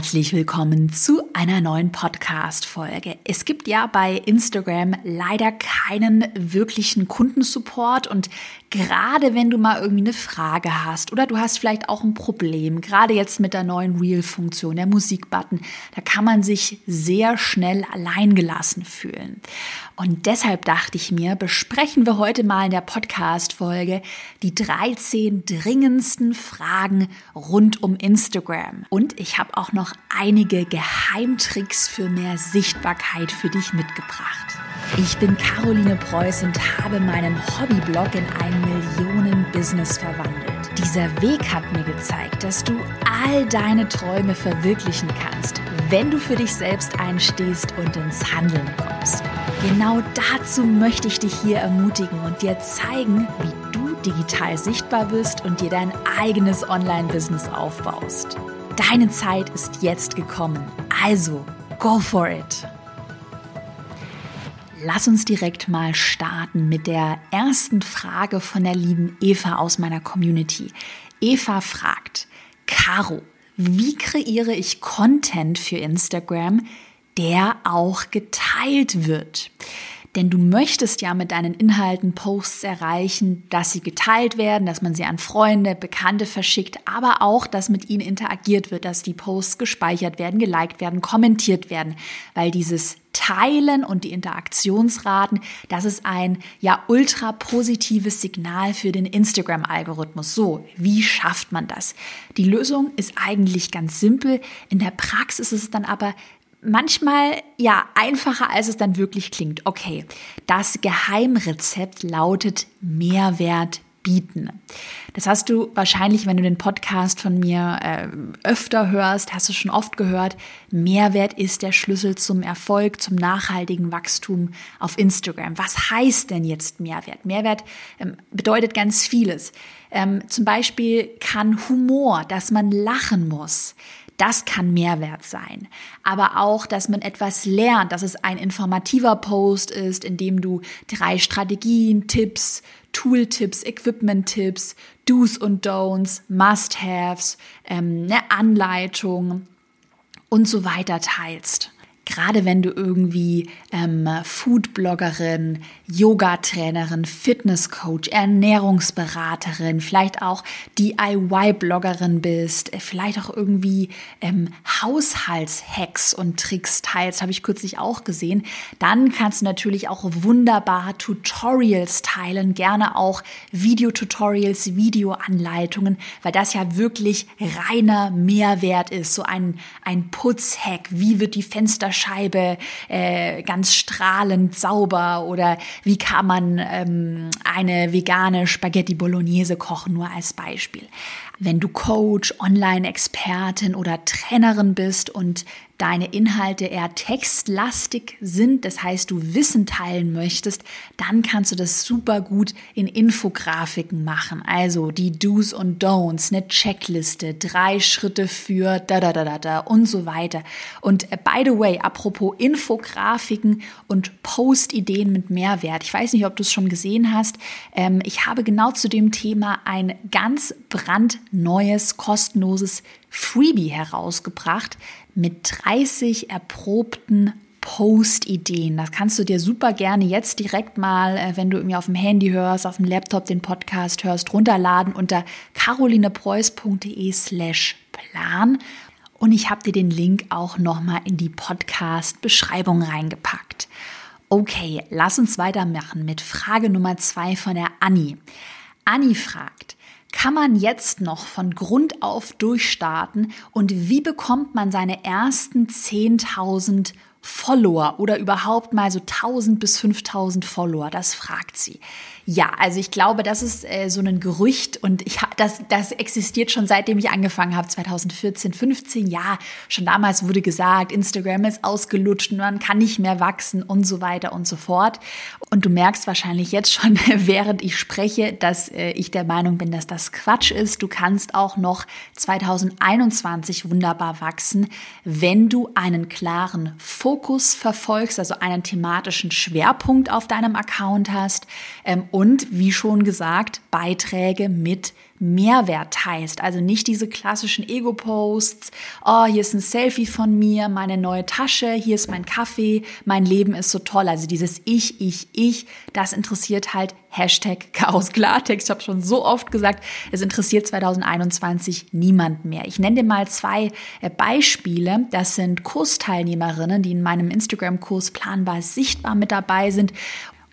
Herzlich willkommen zu einer neuen Podcast-Folge. Es gibt ja bei Instagram leider keinen wirklichen Kundensupport und gerade wenn du mal irgendwie eine Frage hast oder du hast vielleicht auch ein Problem, gerade jetzt mit der neuen Reel-Funktion, der Musikbutton, da kann man sich sehr schnell alleingelassen fühlen. Und deshalb dachte ich mir, besprechen wir heute mal in der Podcast-Folge die 13 dringendsten Fragen rund um Instagram. Und ich habe auch noch einige Geheimtricks für mehr Sichtbarkeit für dich mitgebracht. Ich bin Caroline Preuß und habe meinen Hobbyblog in ein Millionen-Business verwandelt. Dieser Weg hat mir gezeigt, dass du all deine Träume verwirklichen kannst, wenn du für dich selbst einstehst und ins Handeln kommst. Genau dazu möchte ich dich hier ermutigen und dir zeigen, wie du digital sichtbar bist und dir dein eigenes Online-Business aufbaust. Deine Zeit ist jetzt gekommen. Also, go for it! Lass uns direkt mal starten mit der ersten Frage von der lieben Eva aus meiner Community. Eva fragt, Caro, wie kreiere ich Content für Instagram, der auch geteilt wird? Denn du möchtest ja mit deinen Inhalten Posts erreichen, dass sie geteilt werden, dass man sie an Freunde, Bekannte verschickt, aber auch, dass mit ihnen interagiert wird, dass die Posts gespeichert werden, geliked werden, kommentiert werden, weil dieses Teilen und die Interaktionsraten, das ist ein ja ultra positives Signal für den Instagram-Algorithmus. So, wie schafft man das? Die Lösung ist eigentlich ganz simpel. In der Praxis ist es dann aber manchmal ja einfacher, als es dann wirklich klingt. Okay, das Geheimrezept lautet Mehrwert bieten. Das hast du wahrscheinlich, wenn du den Podcast von mir äh, öfter hörst, hast du schon oft gehört. Mehrwert ist der Schlüssel zum Erfolg, zum nachhaltigen Wachstum auf Instagram. Was heißt denn jetzt Mehrwert? Mehrwert ähm, bedeutet ganz vieles. Ähm, zum Beispiel kann Humor, dass man lachen muss, das kann Mehrwert sein. Aber auch, dass man etwas lernt, dass es ein informativer Post ist, in dem du drei Strategien, Tipps, Tooltips, Equipment-Tipps, Do's und Don'ts, Must-Haves, ähm, eine Anleitung und so weiter teilst gerade wenn du irgendwie ähm, Foodbloggerin, Yoga-Trainerin, Fitnesscoach, Ernährungsberaterin, vielleicht auch DIY-Bloggerin bist, äh, vielleicht auch irgendwie ähm, Haushaltshacks und Tricks teilst, habe ich kürzlich auch gesehen, dann kannst du natürlich auch wunderbar Tutorials teilen, gerne auch Videotutorials, Videoanleitungen, weil das ja wirklich reiner Mehrwert ist, so ein, ein Putzhack, wie wird die Fenster Scheibe äh, ganz strahlend sauber oder wie kann man ähm, eine vegane Spaghetti Bolognese kochen, nur als Beispiel. Wenn du Coach, Online-Expertin oder Trainerin bist und deine Inhalte eher textlastig sind, das heißt du Wissen teilen möchtest, dann kannst du das super gut in Infografiken machen. Also die Do's und Don'ts, eine Checkliste, drei Schritte für da da da da da und so weiter. Und äh, by the way, apropos Infografiken und Post-Ideen mit Mehrwert. Ich weiß nicht, ob du es schon gesehen hast. Ähm, ich habe genau zu dem Thema ein ganz brandneues, kostenloses Freebie herausgebracht mit 30 erprobten Post-Ideen. Das kannst du dir super gerne jetzt direkt mal, äh, wenn du irgendwie auf dem Handy hörst, auf dem Laptop den Podcast hörst, runterladen unter carolinepreuß.de slash plan. Und ich habe dir den Link auch nochmal in die Podcast-Beschreibung reingepackt. Okay, lass uns weitermachen mit Frage Nummer zwei von der Anni. Anni fragt, kann man jetzt noch von Grund auf durchstarten? Und wie bekommt man seine ersten 10.000 Follower oder überhaupt mal so 1000 bis 5000 Follower? Das fragt sie. Ja, also ich glaube, das ist äh, so ein Gerücht und ich das das existiert schon seitdem ich angefangen habe 2014, 15. Ja, schon damals wurde gesagt, Instagram ist ausgelutscht, man kann nicht mehr wachsen und so weiter und so fort. Und du merkst wahrscheinlich jetzt schon, während ich spreche, dass äh, ich der Meinung bin, dass das Quatsch ist. Du kannst auch noch 2021 wunderbar wachsen, wenn du einen klaren Fokus verfolgst, also einen thematischen Schwerpunkt auf deinem Account hast ähm, und wie schon gesagt, Beiträge mit Mehrwert teilst. Also nicht diese klassischen Ego-Posts, oh, hier ist ein Selfie von mir, meine neue Tasche, hier ist mein Kaffee, mein Leben ist so toll. Also dieses Ich, Ich, Ich, das interessiert halt Hashtag Chaos Klartext. Ich habe schon so oft gesagt, es interessiert 2021 niemand mehr. Ich nenne dir mal zwei äh, Beispiele. Das sind Kursteilnehmerinnen, die in meinem Instagram-Kurs planbar sichtbar mit dabei sind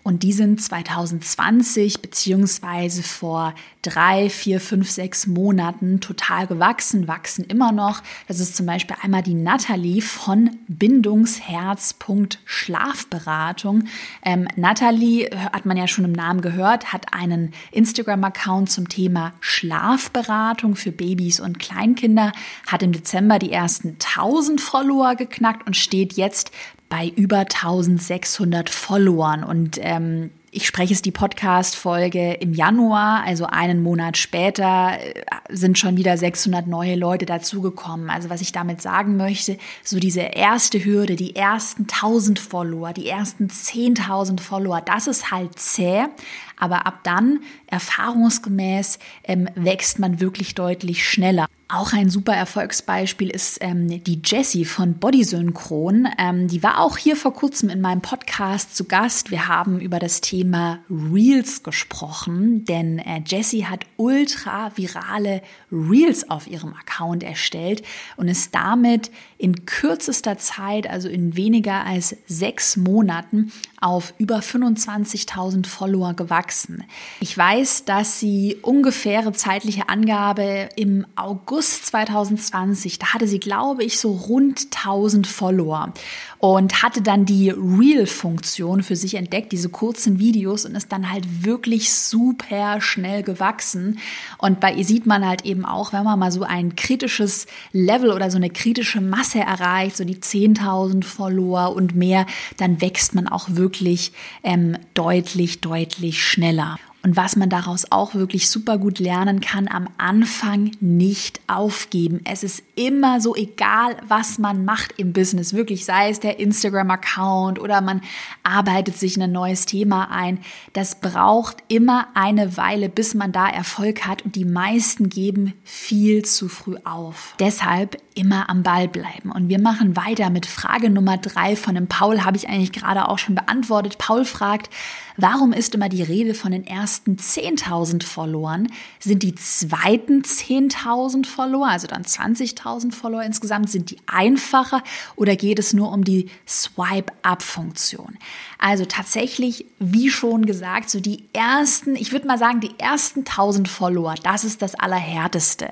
und die sind 2020 beziehungsweise vor drei, vier, fünf, sechs Monaten total gewachsen, wachsen immer noch. Das ist zum Beispiel einmal die Nathalie von Bindungsherz.schlafberatung. Ähm, Nathalie, hat man ja schon im Namen gehört, hat einen Instagram-Account zum Thema Schlafberatung für Babys und Kleinkinder, hat im Dezember die ersten 1000 Follower geknackt und steht jetzt bei über 1600 Followern. Und ähm, ich spreche es die Podcast-Folge im Januar, also einen Monat später äh, sind schon wieder 600 neue Leute dazugekommen. Also was ich damit sagen möchte, so diese erste Hürde, die ersten 1000 Follower, die ersten 10.000 Follower, das ist halt zäh, aber ab dann, erfahrungsgemäß, ähm, wächst man wirklich deutlich schneller. Auch ein super Erfolgsbeispiel ist ähm, die Jessie von Bodysynchron. Ähm, die war auch hier vor kurzem in meinem Podcast zu Gast. Wir haben über das Thema Reels gesprochen, denn äh, Jessie hat ultra virale Reels auf ihrem Account erstellt und ist damit in kürzester Zeit, also in weniger als sechs Monaten, auf über 25.000 Follower gewachsen. Ich weiß, dass sie ungefähre zeitliche Angabe im August 2020, da hatte sie, glaube ich, so rund 1000 Follower und hatte dann die Reel-Funktion für sich entdeckt, diese kurzen Videos und ist dann halt wirklich super schnell gewachsen. Und bei ihr sieht man halt eben auch, wenn man mal so ein kritisches Level oder so eine kritische Masse erreicht, so die 10.000 Follower und mehr, dann wächst man auch wirklich ähm, deutlich, deutlich schneller. Und was man daraus auch wirklich super gut lernen kann, am Anfang nicht aufgeben. Es ist immer so egal, was man macht im Business, wirklich sei es der Instagram-Account oder man arbeitet sich in ein neues Thema ein. Das braucht immer eine Weile, bis man da Erfolg hat und die meisten geben viel zu früh auf. Deshalb immer am Ball bleiben. Und wir machen weiter mit Frage Nummer drei von dem Paul, habe ich eigentlich gerade auch schon beantwortet. Paul fragt, Warum ist immer die Rede von den ersten 10.000 Followern? Sind die zweiten 10.000 Follower, also dann 20.000 Follower insgesamt, sind die einfacher oder geht es nur um die Swipe-Up-Funktion? Also tatsächlich, wie schon gesagt, so die ersten, ich würde mal sagen, die ersten 1000 Follower, das ist das Allerhärteste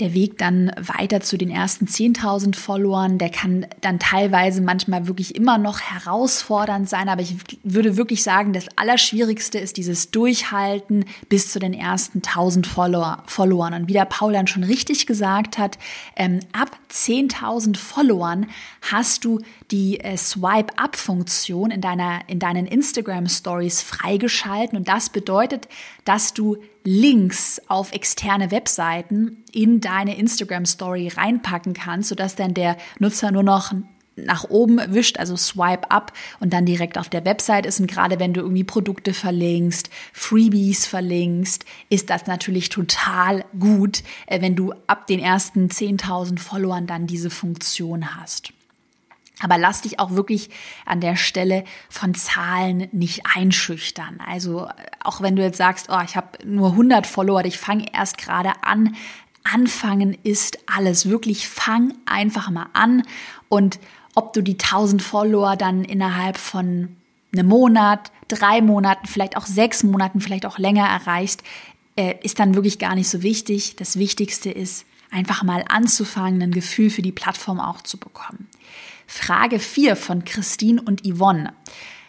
der Weg dann weiter zu den ersten 10.000 Followern, der kann dann teilweise manchmal wirklich immer noch herausfordernd sein, aber ich würde wirklich sagen, das Allerschwierigste ist dieses Durchhalten bis zu den ersten 1.000 Follower, Followern. Und wie der Paul dann schon richtig gesagt hat, ähm, ab 10.000 Followern hast du die äh, Swipe-Up-Funktion in, in deinen Instagram-Stories freigeschalten und das bedeutet, dass du Links auf externe Webseiten in deine Instagram Story reinpacken kannst, sodass dann der Nutzer nur noch nach oben wischt, also swipe up und dann direkt auf der Website ist. Und gerade wenn du irgendwie Produkte verlinkst, Freebies verlinkst, ist das natürlich total gut, äh, wenn du ab den ersten 10.000 Followern dann diese Funktion hast. Aber lass dich auch wirklich an der Stelle von Zahlen nicht einschüchtern. Also auch wenn du jetzt sagst, oh, ich habe nur 100 Follower, ich fange erst gerade an. Anfangen ist alles. Wirklich fang einfach mal an. Und ob du die 1000 Follower dann innerhalb von einem Monat, drei Monaten, vielleicht auch sechs Monaten, vielleicht auch länger erreichst, äh, ist dann wirklich gar nicht so wichtig. Das Wichtigste ist, einfach mal anzufangen, ein Gefühl für die Plattform auch zu bekommen. Frage 4 von Christine und Yvonne.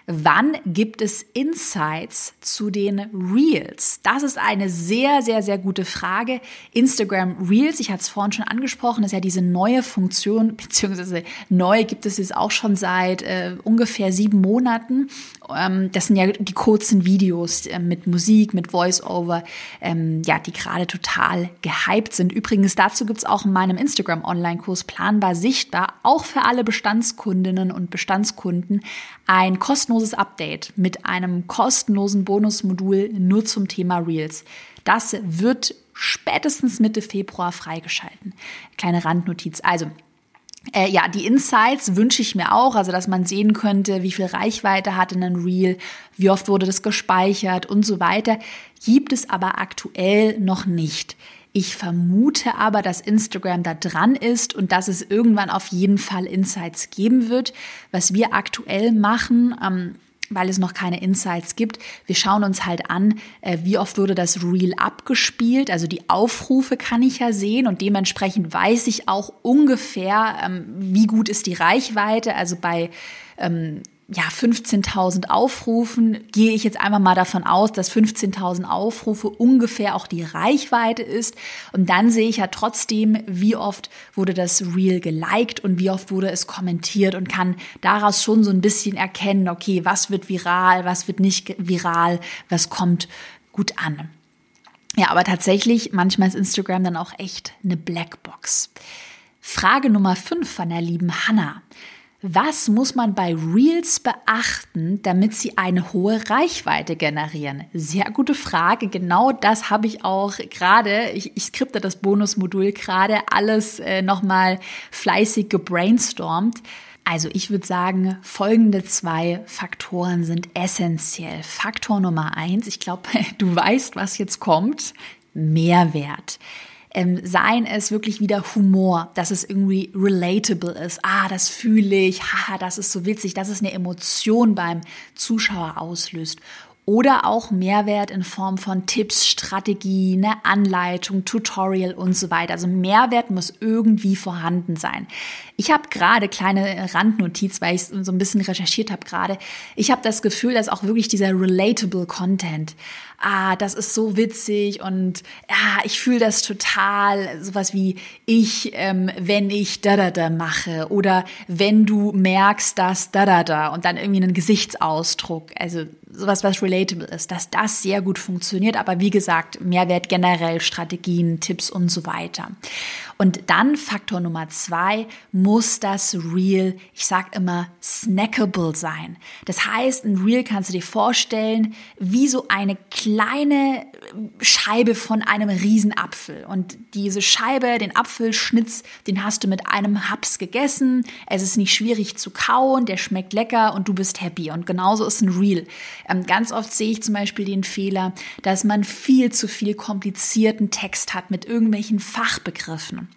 Wann gibt es Insights zu den Reels? Das ist eine sehr, sehr, sehr gute Frage. Instagram Reels, ich hatte es vorhin schon angesprochen, ist ja diese neue Funktion, beziehungsweise neu gibt es jetzt auch schon seit äh, ungefähr sieben Monaten. Ähm, das sind ja die kurzen Videos äh, mit Musik, mit Voice-Over, ähm, ja, die gerade total gehypt sind. Übrigens, dazu gibt's auch in meinem Instagram-Online-Kurs Planbar Sichtbar, auch für alle Bestandskundinnen und Bestandskunden, ein kostenloses kostenloses Update mit einem kostenlosen Bonusmodul nur zum Thema Reels. Das wird spätestens Mitte Februar freigeschalten. Kleine Randnotiz. Also, äh, ja, die Insights wünsche ich mir auch, also dass man sehen könnte, wie viel Reichweite hat in einem Reel, wie oft wurde das gespeichert und so weiter. Gibt es aber aktuell noch nicht. Ich vermute aber, dass Instagram da dran ist und dass es irgendwann auf jeden Fall Insights geben wird. Was wir aktuell machen, ähm, weil es noch keine Insights gibt. Wir schauen uns halt an, äh, wie oft wurde das Reel abgespielt. Also die Aufrufe kann ich ja sehen und dementsprechend weiß ich auch ungefähr, ähm, wie gut ist die Reichweite. Also bei ähm, ja, 15.000 Aufrufen, gehe ich jetzt einfach mal davon aus, dass 15.000 Aufrufe ungefähr auch die Reichweite ist. Und dann sehe ich ja trotzdem, wie oft wurde das Reel geliked und wie oft wurde es kommentiert und kann daraus schon so ein bisschen erkennen, okay, was wird viral, was wird nicht viral, was kommt gut an. Ja, aber tatsächlich, manchmal ist Instagram dann auch echt eine Blackbox. Frage Nummer 5 von der lieben Hannah. Was muss man bei Reels beachten, damit sie eine hohe Reichweite generieren? Sehr gute Frage. Genau das habe ich auch gerade, ich, ich skripte das Bonusmodul gerade, alles äh, nochmal fleißig gebrainstormt. Also ich würde sagen, folgende zwei Faktoren sind essentiell. Faktor Nummer eins, ich glaube, du weißt, was jetzt kommt. Mehrwert ähm, seien es wirklich wieder Humor, dass es irgendwie relatable ist. Ah, das fühle ich, haha, das ist so witzig, dass es eine Emotion beim Zuschauer auslöst oder auch Mehrwert in Form von Tipps, Strategie, eine Anleitung, Tutorial und so weiter. Also Mehrwert muss irgendwie vorhanden sein. Ich habe gerade kleine Randnotiz, weil ich so ein bisschen recherchiert habe gerade. Ich habe das Gefühl, dass auch wirklich dieser relatable Content, ah, das ist so witzig und ja, ich fühle das total, sowas wie ich, ähm, wenn ich da da da mache oder wenn du merkst, dass da da da und dann irgendwie einen Gesichtsausdruck, also sowas, was relatable ist, dass das sehr gut funktioniert. Aber wie gesagt, Mehrwert generell, Strategien, Tipps und so weiter. Und dann Faktor Nummer zwei, muss das Reel, ich sag immer, snackable sein. Das heißt, ein Reel kannst du dir vorstellen, wie so eine kleine Scheibe von einem Riesenapfel. Und diese Scheibe, den Apfelschnitz, den hast du mit einem Haps gegessen. Es ist nicht schwierig zu kauen, der schmeckt lecker und du bist happy. Und genauso ist ein Reel. Ähm, ganz oft sehe ich zum Beispiel den Fehler, dass man viel zu viel komplizierten Text hat mit irgendwelchen Fachbegriffen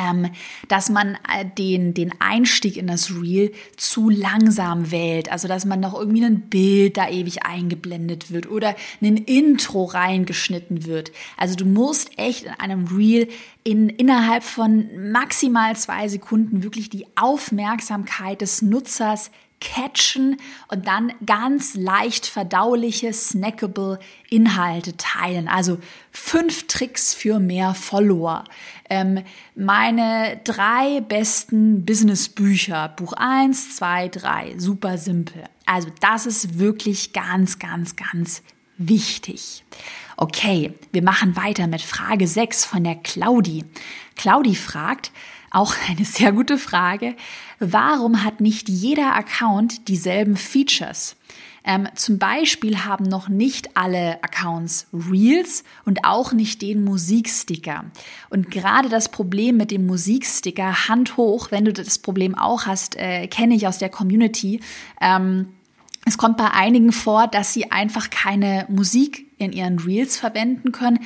ähm, dass man äh, den, den Einstieg in das Reel zu langsam wählt. Also, dass man noch irgendwie ein Bild da ewig eingeblendet wird oder ein Intro reingeschnitten wird. Also, du musst echt in einem Reel in, innerhalb von maximal zwei Sekunden wirklich die Aufmerksamkeit des Nutzers catchen und dann ganz leicht verdauliche, snackable Inhalte teilen. Also fünf Tricks für mehr Follower. Ähm, meine drei besten Business-Bücher. Buch eins, zwei, drei. Super simpel. Also das ist wirklich ganz, ganz, ganz wichtig. Okay, wir machen weiter mit Frage 6 von der Claudi. Claudi fragt, auch eine sehr gute Frage. Warum hat nicht jeder Account dieselben Features? Ähm, zum Beispiel haben noch nicht alle Accounts Reels und auch nicht den Musiksticker. Und gerade das Problem mit dem Musiksticker, Hand hoch, wenn du das Problem auch hast, äh, kenne ich aus der Community. Ähm, es kommt bei einigen vor, dass sie einfach keine Musik in ihren Reels verwenden können,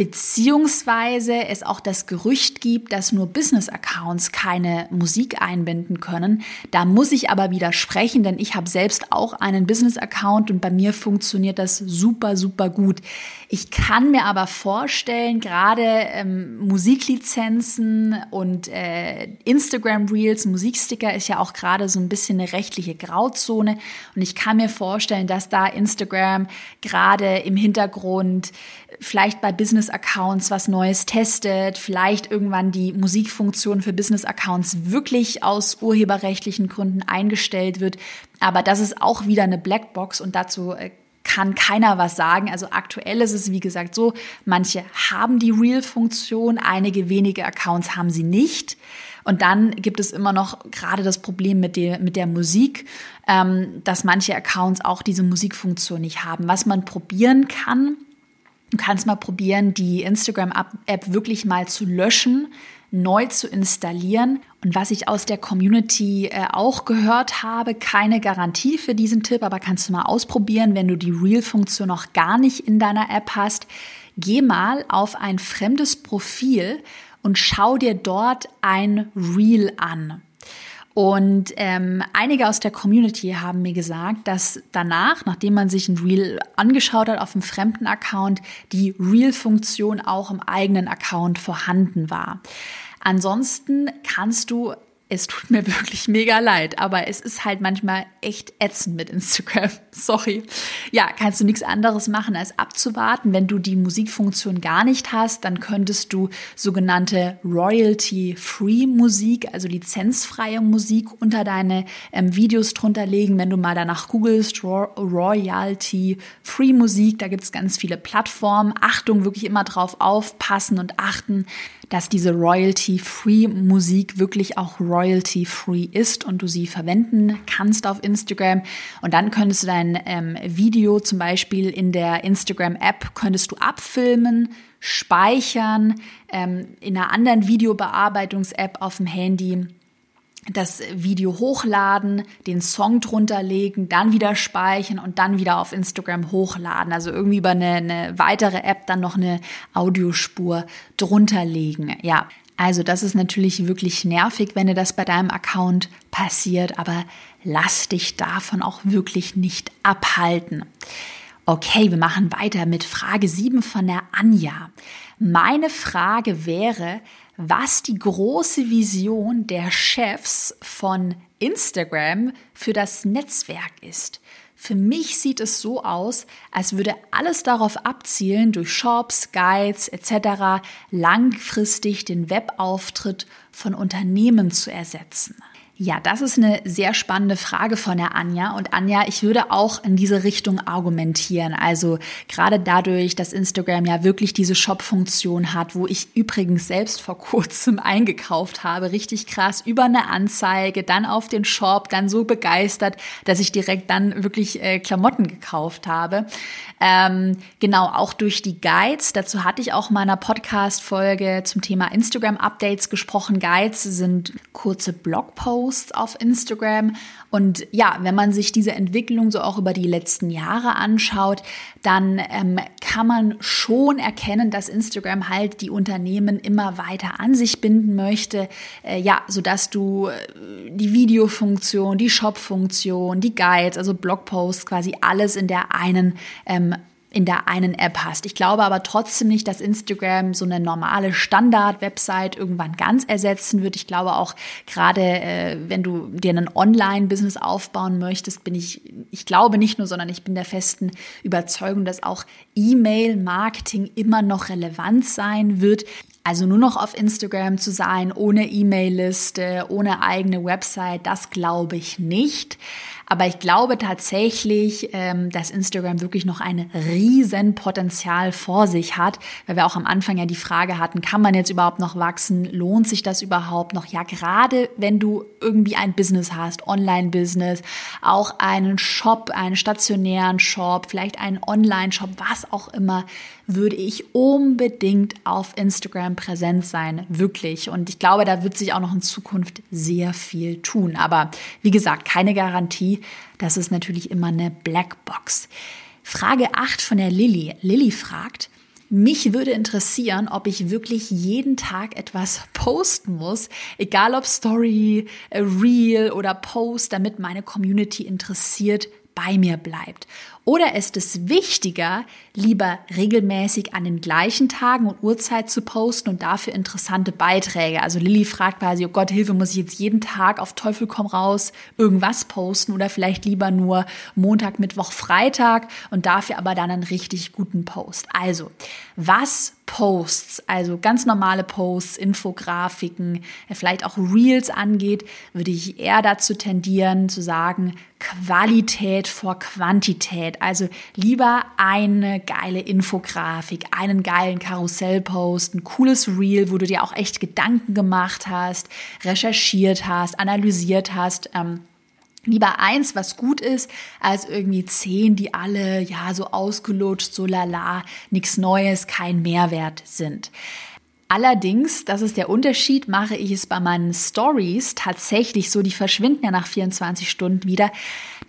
beziehungsweise es auch das Gerücht gibt, dass nur Business-Accounts keine Musik einbinden können. Da muss ich aber widersprechen, denn ich habe selbst auch einen Business-Account und bei mir funktioniert das super, super gut. Ich kann mir aber vorstellen, gerade ähm, Musiklizenzen und äh, Instagram-Reels, Musiksticker ist ja auch gerade so ein bisschen eine rechtliche Grauzone und ich kann mir vorstellen, dass da Instagram gerade im Hintergrund vielleicht bei Business-Accounts was Neues testet, vielleicht irgendwann die Musikfunktion für Business-Accounts wirklich aus urheberrechtlichen Gründen eingestellt wird. Aber das ist auch wieder eine Blackbox und dazu äh, kann keiner was sagen. Also aktuell ist es, wie gesagt, so, manche haben die Real-Funktion, einige wenige Accounts haben sie nicht. Und dann gibt es immer noch gerade das Problem mit der, mit der Musik, ähm, dass manche Accounts auch diese Musikfunktion nicht haben. Was man probieren kann, du kannst mal probieren, die Instagram-App wirklich mal zu löschen, neu zu installieren. Und was ich aus der Community äh, auch gehört habe, keine Garantie für diesen Tipp, aber kannst du mal ausprobieren, wenn du die Reel-Funktion noch gar nicht in deiner App hast. Geh mal auf ein fremdes Profil und schau dir dort ein Reel an. Und ähm, einige aus der Community haben mir gesagt, dass danach, nachdem man sich ein Reel angeschaut hat auf einem fremden Account, die Reel-Funktion auch im eigenen Account vorhanden war. Ansonsten kannst du es tut mir wirklich mega leid, aber es ist halt manchmal echt ätzend mit Instagram. Sorry. Ja, kannst du nichts anderes machen, als abzuwarten. Wenn du die Musikfunktion gar nicht hast, dann könntest du sogenannte Royalty-Free Musik, also lizenzfreie Musik unter deine ähm, Videos drunter legen. Wenn du mal danach googelst, Royalty-Free Musik, da gibt es ganz viele Plattformen. Achtung, wirklich immer drauf aufpassen und achten, dass diese Royalty-Free Musik wirklich auch royalty-free ist und du sie verwenden kannst auf Instagram. Und dann könntest du dein ähm, Video zum Beispiel in der Instagram-App könntest du abfilmen, speichern, ähm, in einer anderen Videobearbeitungs-App auf dem Handy das Video hochladen, den Song drunter legen, dann wieder speichern und dann wieder auf Instagram hochladen. Also irgendwie über eine, eine weitere App dann noch eine Audiospur drunter legen. Ja, also das ist natürlich wirklich nervig, wenn dir das bei deinem Account passiert, aber lass dich davon auch wirklich nicht abhalten. Okay, wir machen weiter mit Frage 7 von der Anja. Meine Frage wäre, was die große Vision der Chefs von Instagram für das Netzwerk ist. Für mich sieht es so aus, als würde alles darauf abzielen, durch Shops, Guides etc. langfristig den Webauftritt von Unternehmen zu ersetzen. Ja, das ist eine sehr spannende Frage von der Anja. Und Anja, ich würde auch in diese Richtung argumentieren. Also gerade dadurch, dass Instagram ja wirklich diese Shop-Funktion hat, wo ich übrigens selbst vor kurzem eingekauft habe, richtig krass, über eine Anzeige, dann auf den Shop, dann so begeistert, dass ich direkt dann wirklich äh, Klamotten gekauft habe. Ähm, genau, auch durch die Guides. Dazu hatte ich auch in einer Podcast-Folge zum Thema Instagram-Updates gesprochen. Guides sind kurze Blogposts Posts auf Instagram. Und ja, wenn man sich diese Entwicklung so auch über die letzten Jahre anschaut, dann ähm, kann man schon erkennen, dass Instagram halt die Unternehmen immer weiter an sich binden möchte. Äh, ja, sodass du äh, die Videofunktion, die Shop-Funktion, die Guides, also Blogposts, quasi alles in der einen ähm, in der einen App hast. Ich glaube aber trotzdem nicht, dass Instagram so eine normale Standard-Website irgendwann ganz ersetzen wird. Ich glaube auch gerade, äh, wenn du dir ein Online-Business aufbauen möchtest, bin ich, ich glaube nicht nur, sondern ich bin der festen Überzeugung, dass auch E-Mail-Marketing immer noch relevant sein wird. Also nur noch auf Instagram zu sein, ohne E-Mail-Liste, ohne eigene Website, das glaube ich nicht. Aber ich glaube tatsächlich, ähm, dass Instagram wirklich noch ein riesen Potenzial vor sich hat, weil wir auch am Anfang ja die Frage hatten, kann man jetzt überhaupt noch wachsen? Lohnt sich das überhaupt noch? Ja, gerade wenn du irgendwie ein Business hast, Online-Business, auch einen Shop, einen stationären Shop, vielleicht einen Online-Shop, was auch immer, würde ich unbedingt auf Instagram präsent sein, wirklich. Und ich glaube, da wird sich auch noch in Zukunft sehr viel tun. Aber wie gesagt, keine Garantie. Das ist natürlich immer eine Blackbox. Frage 8 von der Lilly. Lilly fragt, mich würde interessieren, ob ich wirklich jeden Tag etwas posten muss, egal ob Story, äh, Reel oder Post, damit meine Community interessiert bei mir bleibt. Oder ist es wichtiger, lieber regelmäßig an den gleichen Tagen und Uhrzeit zu posten und dafür interessante Beiträge? Also Lilly fragt quasi, oh Gott, Hilfe, muss ich jetzt jeden Tag auf Teufel komm raus irgendwas posten oder vielleicht lieber nur Montag, Mittwoch, Freitag und dafür aber dann einen richtig guten Post. Also, was Posts, also ganz normale Posts, Infografiken, vielleicht auch Reels angeht, würde ich eher dazu tendieren zu sagen, Qualität vor Quantität Quantität. Also lieber eine geile Infografik, einen geilen Karussellpost, ein cooles Reel, wo du dir auch echt Gedanken gemacht hast, recherchiert hast, analysiert hast. Ähm, Lieber eins, was gut ist, als irgendwie zehn, die alle ja so ausgelutscht, so lala, nichts Neues, kein Mehrwert sind. Allerdings, das ist der Unterschied, mache ich es bei meinen Stories tatsächlich so, die verschwinden ja nach 24 Stunden wieder,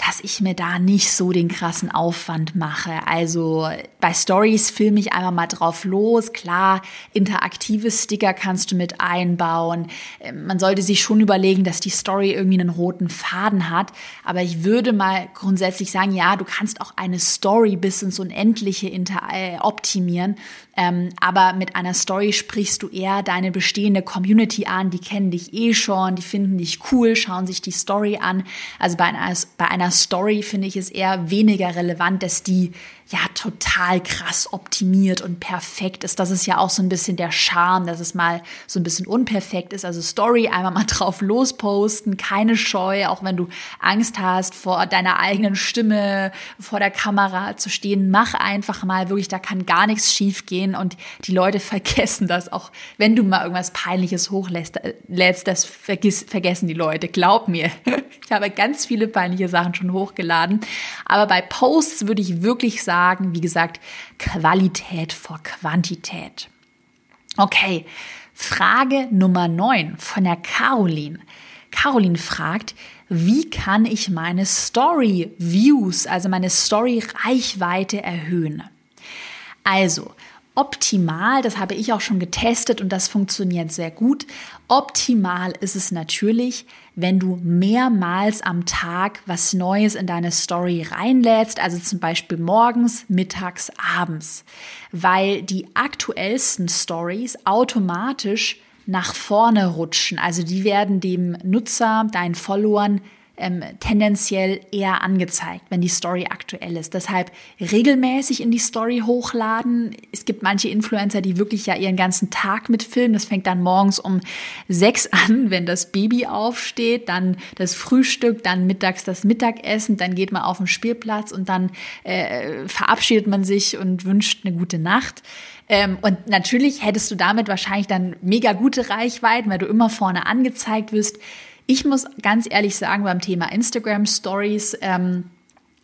dass ich mir da nicht so den krassen Aufwand mache. Also bei Stories filme ich einfach mal drauf los. Klar, interaktive Sticker kannst du mit einbauen. Ähm, man sollte sich schon überlegen, dass die Story irgendwie einen roten Faden hat. Aber ich würde mal grundsätzlich sagen, ja, du kannst auch eine Story bis ins Unendliche äh, optimieren. Ähm, aber mit einer Story sprichst du eher deine bestehende Community an. Die kennen dich eh schon, die finden dich cool, schauen sich die Story an. Also bei einer, bei einer Story finde ich es eher weniger relevant, dass die ja total krass optimiert und perfekt ist. Das ist ja auch so ein bisschen der Charme, dass es mal so ein bisschen unperfekt ist. Also Story einmal mal drauf losposten, keine Scheu, auch wenn du Angst hast vor deiner eigenen Stimme, vor der Kamera zu stehen. Mach einfach mal wirklich, da kann gar nichts schief gehen und die Leute vergessen das auch, wenn du mal irgendwas Peinliches hochlädst, das vergiss, vergessen die Leute. Glaub mir. Ich habe ganz viele peinliche Sachen schon hochgeladen. Aber bei Posts würde ich wirklich sagen, wie gesagt, Qualität vor Quantität. Okay, Frage Nummer 9 von der Caroline. Caroline fragt, wie kann ich meine Story Views, also meine Story Reichweite erhöhen? Also, Optimal, das habe ich auch schon getestet und das funktioniert sehr gut. Optimal ist es natürlich, wenn du mehrmals am Tag was Neues in deine Story reinlädst, also zum Beispiel morgens, mittags, abends, weil die aktuellsten Stories automatisch nach vorne rutschen. Also die werden dem Nutzer, deinen Followern ähm, tendenziell eher angezeigt, wenn die Story aktuell ist. Deshalb regelmäßig in die Story hochladen. Es gibt manche Influencer, die wirklich ja ihren ganzen Tag mitfilmen. Das fängt dann morgens um sechs an, wenn das Baby aufsteht, dann das Frühstück, dann mittags das Mittagessen, dann geht man auf den Spielplatz und dann äh, verabschiedet man sich und wünscht eine gute Nacht. Ähm, und natürlich hättest du damit wahrscheinlich dann mega gute Reichweiten, weil du immer vorne angezeigt wirst. Ich muss ganz ehrlich sagen, beim Thema Instagram Stories ähm,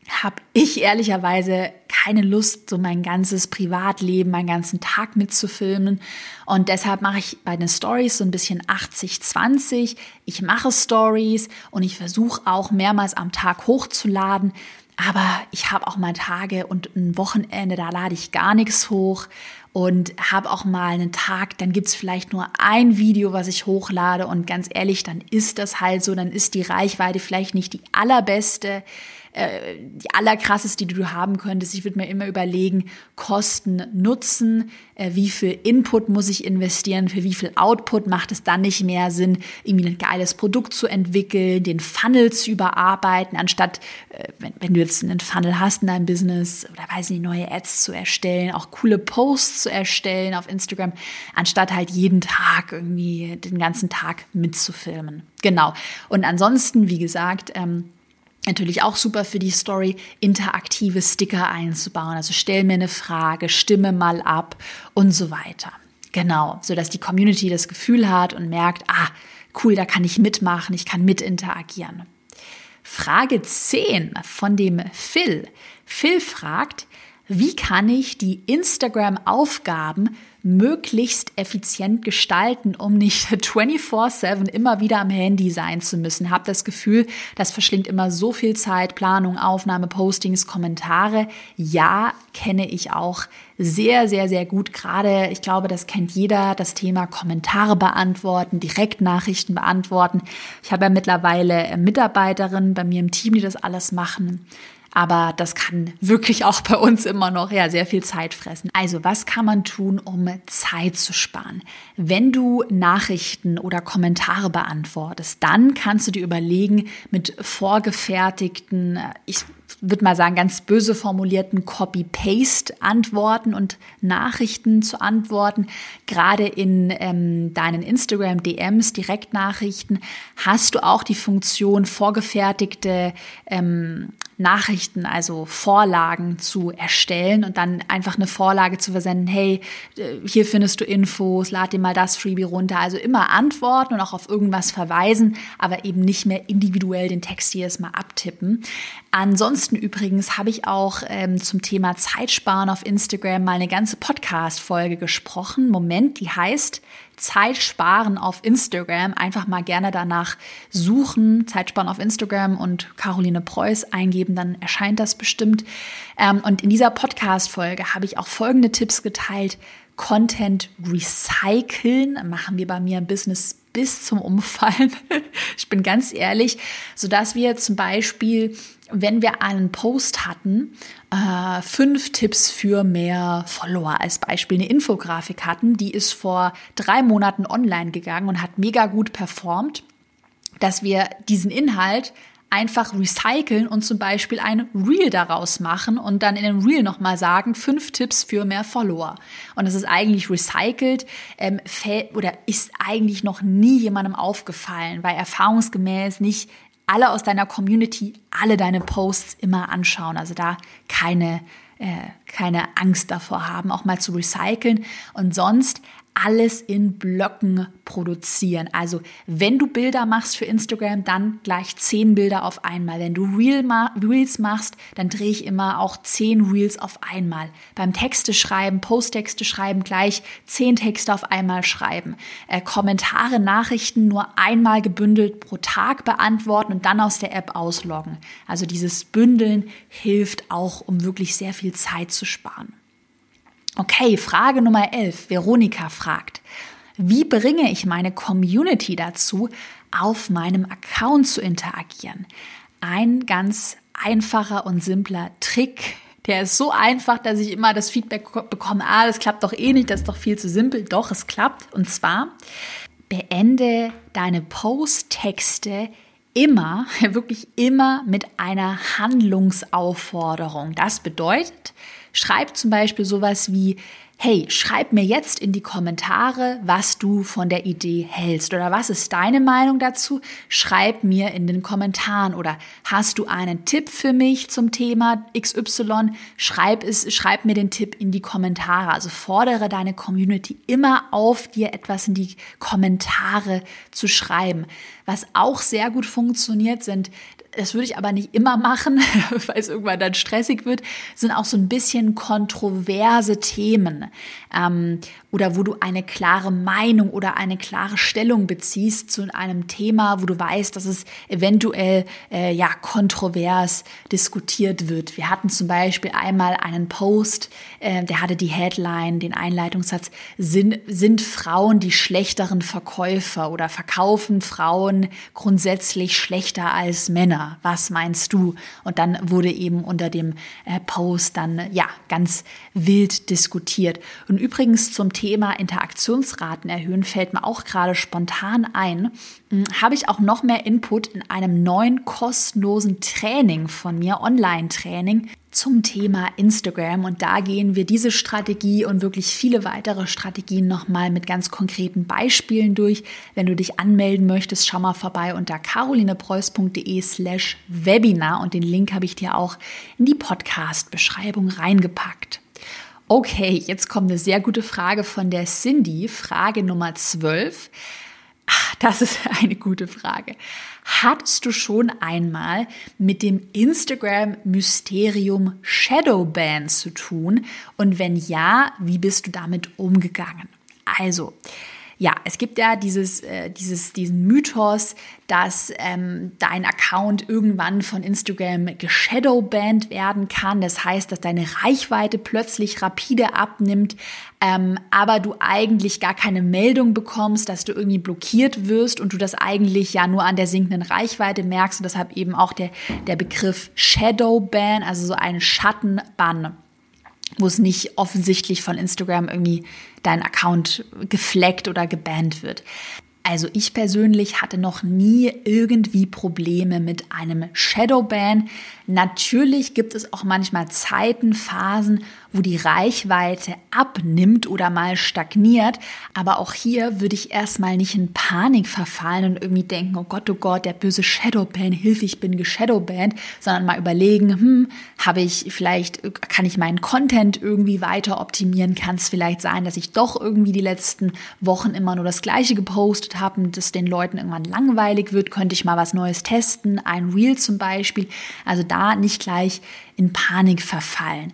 habe ich ehrlicherweise keine Lust, so mein ganzes Privatleben, meinen ganzen Tag mitzufilmen. Und deshalb mache ich bei den Stories so ein bisschen 80-20. Ich mache Stories und ich versuche auch mehrmals am Tag hochzuladen. Aber ich habe auch mal Tage und ein Wochenende, da lade ich gar nichts hoch und habe auch mal einen Tag, dann gibt's vielleicht nur ein Video, was ich hochlade. Und ganz ehrlich, dann ist das halt so, dann ist die Reichweite vielleicht nicht die allerbeste, äh, die allerkrasseste, die du haben könntest. Ich würde mir immer überlegen, Kosten, Nutzen, äh, wie viel Input muss ich investieren, für wie viel Output macht es dann nicht mehr Sinn, irgendwie ein geiles Produkt zu entwickeln, den Funnel zu überarbeiten, anstatt, äh, wenn, wenn du jetzt einen Funnel hast in deinem Business oder weiß nicht, neue Ads zu erstellen, auch coole Posts zu erstellen auf Instagram, anstatt halt jeden Tag irgendwie den ganzen Tag mitzufilmen. Genau. Und ansonsten, wie gesagt, ähm, Natürlich auch super für die Story, interaktive Sticker einzubauen. Also stell mir eine Frage, stimme mal ab und so weiter. Genau, so dass die Community das Gefühl hat und merkt, ah, cool, da kann ich mitmachen, ich kann mit interagieren. Frage 10 von dem Phil. Phil fragt, wie kann ich die Instagram-Aufgaben möglichst effizient gestalten, um nicht 24/7 immer wieder am Handy sein zu müssen. Hab das Gefühl, das verschlingt immer so viel Zeit, Planung, Aufnahme, Postings, Kommentare. Ja, kenne ich auch sehr, sehr, sehr gut. Gerade, ich glaube, das kennt jeder, das Thema Kommentare beantworten, Direktnachrichten beantworten. Ich habe ja mittlerweile Mitarbeiterinnen bei mir im Team, die das alles machen. Aber das kann wirklich auch bei uns immer noch ja, sehr viel Zeit fressen. Also was kann man tun, um Zeit zu sparen? Wenn du Nachrichten oder Kommentare beantwortest, dann kannst du dir überlegen, mit vorgefertigten, ich würde mal sagen, ganz böse formulierten Copy-Paste-Antworten und Nachrichten zu antworten. Gerade in ähm, deinen Instagram-DMs, Direktnachrichten, hast du auch die Funktion, vorgefertigte ähm, Nachrichten, also Vorlagen zu erstellen und dann einfach eine Vorlage zu versenden, hey, äh, hier findest du Infos, lad dir mal das Freebie runter. Also immer antworten und auch auf irgendwas verweisen, aber eben nicht mehr individuell den Text jedes Mal abtippen. Ansonsten übrigens habe ich auch ähm, zum Thema Zeitsparen auf Instagram mal eine ganze Podcast-Folge gesprochen. Moment, die heißt Zeit sparen auf Instagram. Einfach mal gerne danach suchen, Zeit sparen auf Instagram und Caroline Preuß eingeben, dann erscheint das bestimmt. Ähm, und in dieser Podcast-Folge habe ich auch folgende Tipps geteilt. Content recyceln machen wir bei mir im Business bis zum Umfallen. ich bin ganz ehrlich, so dass wir zum Beispiel wenn wir einen Post hatten, äh, fünf Tipps für mehr Follower als Beispiel, eine Infografik hatten, die ist vor drei Monaten online gegangen und hat mega gut performt, dass wir diesen Inhalt einfach recyceln und zum Beispiel ein Reel daraus machen und dann in dem Reel nochmal sagen, fünf Tipps für mehr Follower. Und das ist eigentlich recycelt ähm, oder ist eigentlich noch nie jemandem aufgefallen, weil erfahrungsgemäß nicht alle aus deiner Community alle deine Posts immer anschauen. Also da keine, äh, keine Angst davor haben, auch mal zu recyceln. Und sonst alles in Blöcken produzieren. Also wenn du Bilder machst für Instagram, dann gleich zehn Bilder auf einmal. Wenn du Reel ma Reels machst, dann drehe ich immer auch zehn Reels auf einmal. Beim Texte schreiben, Posttexte schreiben, gleich zehn Texte auf einmal schreiben. Äh, Kommentare, Nachrichten nur einmal gebündelt pro Tag beantworten und dann aus der App ausloggen. Also dieses Bündeln hilft auch, um wirklich sehr viel Zeit sparen. Okay, Frage Nummer 11. Veronika fragt, wie bringe ich meine Community dazu, auf meinem Account zu interagieren? Ein ganz einfacher und simpler Trick. Der ist so einfach, dass ich immer das Feedback bekomme, ah, das klappt doch eh nicht, das ist doch viel zu simpel. Doch, es klappt. Und zwar, beende deine Post-Texte immer, wirklich immer mit einer Handlungsaufforderung. Das bedeutet, Schreib zum Beispiel sowas wie, hey, schreib mir jetzt in die Kommentare, was du von der Idee hältst oder was ist deine Meinung dazu? Schreib mir in den Kommentaren oder hast du einen Tipp für mich zum Thema XY? Schreib es, schreib mir den Tipp in die Kommentare. Also fordere deine Community immer auf, dir etwas in die Kommentare zu schreiben. Was auch sehr gut funktioniert, sind das würde ich aber nicht immer machen, weil es irgendwann dann stressig wird, sind auch so ein bisschen kontroverse Themen. Ähm, oder wo du eine klare Meinung oder eine klare Stellung beziehst zu einem Thema, wo du weißt, dass es eventuell äh, ja kontrovers diskutiert wird. Wir hatten zum Beispiel einmal einen Post, äh, der hatte die Headline, den Einleitungssatz: sind, sind Frauen die schlechteren Verkäufer oder verkaufen Frauen grundsätzlich schlechter als Männer? Was meinst du? Und dann wurde eben unter dem äh, Post dann ja ganz wild diskutiert. Und übrigens zum Thema Interaktionsraten erhöhen fällt mir auch gerade spontan ein, hm, habe ich auch noch mehr Input in einem neuen kostenlosen Training von mir, Online-Training zum Thema Instagram. Und da gehen wir diese Strategie und wirklich viele weitere Strategien nochmal mit ganz konkreten Beispielen durch. Wenn du dich anmelden möchtest, schau mal vorbei unter carolinepreuß.de slash Webinar und den Link habe ich dir auch in die Podcast-Beschreibung reingepackt. Okay, jetzt kommt eine sehr gute Frage von der Cindy. Frage Nummer 12. Ach, das ist eine gute Frage. Hattest du schon einmal mit dem Instagram-Mysterium Shadowban zu tun? Und wenn ja, wie bist du damit umgegangen? Also, ja, es gibt ja dieses, äh, dieses, diesen Mythos, dass ähm, dein Account irgendwann von Instagram geshadowbanned werden kann. Das heißt, dass deine Reichweite plötzlich rapide abnimmt, ähm, aber du eigentlich gar keine Meldung bekommst, dass du irgendwie blockiert wirst und du das eigentlich ja nur an der sinkenden Reichweite merkst und deshalb eben auch der, der Begriff Shadowban, also so ein Schattenbann wo es nicht offensichtlich von Instagram irgendwie dein Account gefleckt oder gebannt wird. Also ich persönlich hatte noch nie irgendwie Probleme mit einem Shadowban. Natürlich gibt es auch manchmal Zeiten, Phasen, wo die Reichweite abnimmt oder mal stagniert. Aber auch hier würde ich erstmal nicht in Panik verfallen und irgendwie denken, oh Gott, oh Gott, der böse Shadowban, hilf, ich bin geshadowbanned, sondern mal überlegen, hm, habe ich vielleicht, kann ich meinen Content irgendwie weiter optimieren? Kann es vielleicht sein, dass ich doch irgendwie die letzten Wochen immer nur das Gleiche gepostet habe und das den Leuten irgendwann langweilig wird? Könnte ich mal was Neues testen? Ein Reel zum Beispiel. Also da nicht gleich in Panik verfallen.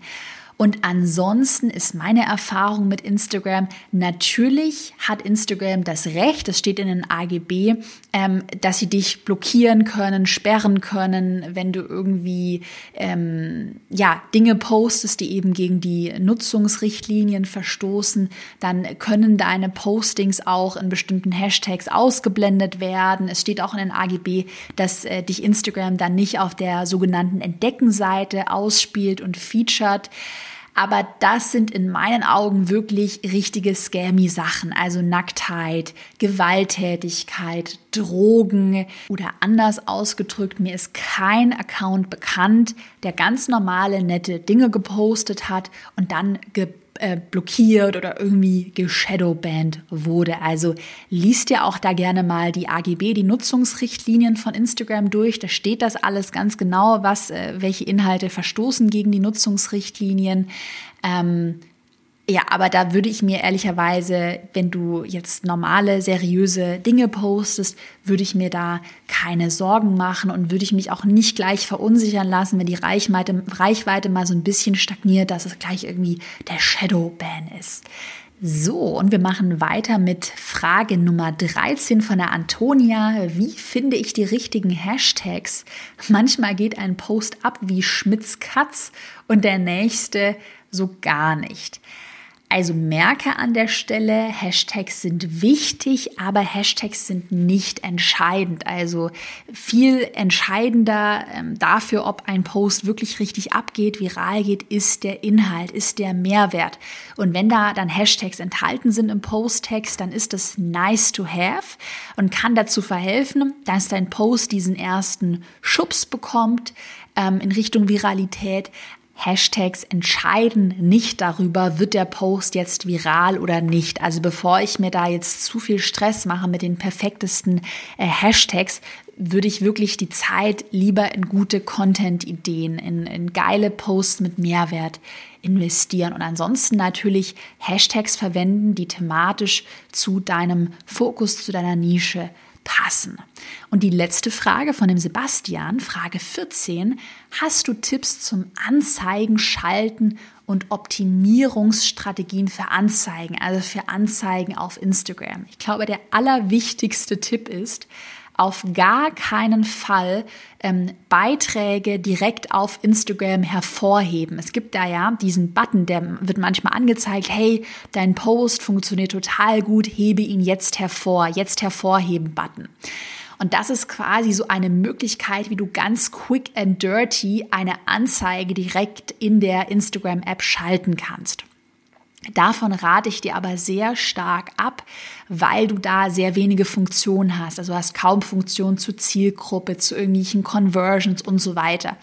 Und ansonsten ist meine Erfahrung mit Instagram, natürlich hat Instagram das Recht, das steht in den AGB, ähm, dass sie dich blockieren können, sperren können, wenn du irgendwie ähm, ja, Dinge postest, die eben gegen die Nutzungsrichtlinien verstoßen, dann können deine Postings auch in bestimmten Hashtags ausgeblendet werden. Es steht auch in den AGB, dass äh, dich Instagram dann nicht auf der sogenannten Entdeckenseite ausspielt und featured. Aber das sind in meinen Augen wirklich richtige scammy Sachen, also Nacktheit, Gewalttätigkeit, Drogen oder anders ausgedrückt, mir ist kein Account bekannt, der ganz normale, nette Dinge gepostet hat und dann ge äh, blockiert oder irgendwie geshadowbanned wurde. Also liest dir auch da gerne mal die AGB, die Nutzungsrichtlinien von Instagram durch. Da steht das alles ganz genau, was, äh, welche Inhalte verstoßen gegen die Nutzungsrichtlinien. Ähm, ja, aber da würde ich mir ehrlicherweise, wenn du jetzt normale, seriöse Dinge postest, würde ich mir da keine Sorgen machen und würde ich mich auch nicht gleich verunsichern lassen, wenn die Reichweite, Reichweite mal so ein bisschen stagniert, dass es gleich irgendwie der Shadowban ist. So, und wir machen weiter mit Frage Nummer 13 von der Antonia. Wie finde ich die richtigen Hashtags? Manchmal geht ein Post ab wie Schmitz Katz und der nächste so gar nicht. Also merke an der Stelle, Hashtags sind wichtig, aber Hashtags sind nicht entscheidend. Also viel entscheidender ähm, dafür, ob ein Post wirklich richtig abgeht, viral geht, ist der Inhalt, ist der Mehrwert. Und wenn da dann Hashtags enthalten sind im Posttext, dann ist das nice to have und kann dazu verhelfen, dass dein Post diesen ersten Schubs bekommt ähm, in Richtung Viralität, Hashtags entscheiden nicht darüber, wird der Post jetzt viral oder nicht. Also bevor ich mir da jetzt zu viel Stress mache mit den perfektesten äh, Hashtags, würde ich wirklich die Zeit lieber in gute Content-Ideen, in, in geile Posts mit Mehrwert investieren und ansonsten natürlich Hashtags verwenden, die thematisch zu deinem Fokus, zu deiner Nische passen. Und die letzte Frage von dem Sebastian, Frage 14, hast du Tipps zum Anzeigen, Schalten und Optimierungsstrategien für Anzeigen, also für Anzeigen auf Instagram? Ich glaube, der allerwichtigste Tipp ist, auf gar keinen Fall ähm, Beiträge direkt auf Instagram hervorheben. Es gibt da ja diesen Button, der wird manchmal angezeigt, hey, dein Post funktioniert total gut, hebe ihn jetzt hervor, jetzt hervorheben Button. Und das ist quasi so eine Möglichkeit, wie du ganz quick and dirty eine Anzeige direkt in der Instagram-App schalten kannst. Davon rate ich dir aber sehr stark ab, weil du da sehr wenige Funktionen hast. Also du hast kaum Funktionen zur Zielgruppe, zu irgendwelchen Conversions und so weiter.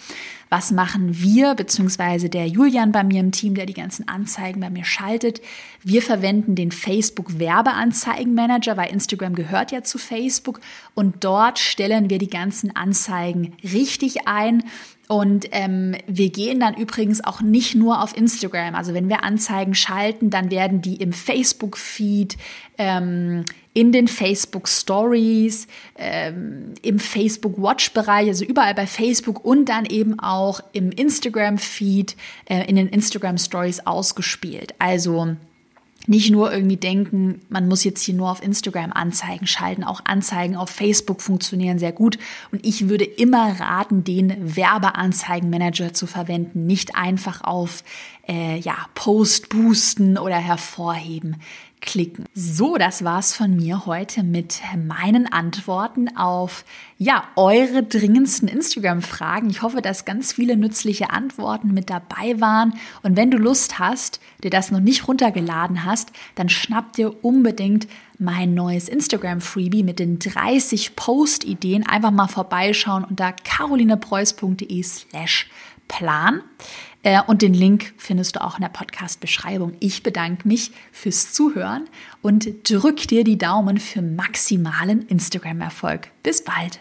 Was machen wir, beziehungsweise der Julian bei mir im Team, der die ganzen Anzeigen bei mir schaltet? Wir verwenden den Facebook Werbeanzeigenmanager, weil Instagram gehört ja zu Facebook und dort stellen wir die ganzen Anzeigen richtig ein und ähm, wir gehen dann übrigens auch nicht nur auf Instagram. Also wenn wir Anzeigen schalten, dann werden die im Facebook-Feed, ähm, in den Facebook Stories, ähm, im Facebook Watch-Bereich, also überall bei Facebook und dann eben auch im Instagram-Feed, äh, in den Instagram Stories ausgespielt. Also nicht nur irgendwie denken, man muss jetzt hier nur auf Instagram Anzeigen schalten. Auch Anzeigen auf Facebook funktionieren sehr gut. Und ich würde immer raten, den Werbeanzeigenmanager zu verwenden, nicht einfach auf äh, ja, Post boosten oder hervorheben klicken. So, das war's von mir heute mit meinen Antworten auf ja, eure dringendsten Instagram-Fragen. Ich hoffe, dass ganz viele nützliche Antworten mit dabei waren. Und wenn du Lust hast, dir das noch nicht runtergeladen hast, dann schnapp dir unbedingt mein neues Instagram-Freebie mit den 30 Post-Ideen. Einfach mal vorbeischauen unter carolinepreuß.de slash Plan. Äh, und den Link findest du auch in der Podcast-Beschreibung. Ich bedanke mich fürs Zuhören und drück dir die Daumen für maximalen Instagram-Erfolg. Bis bald.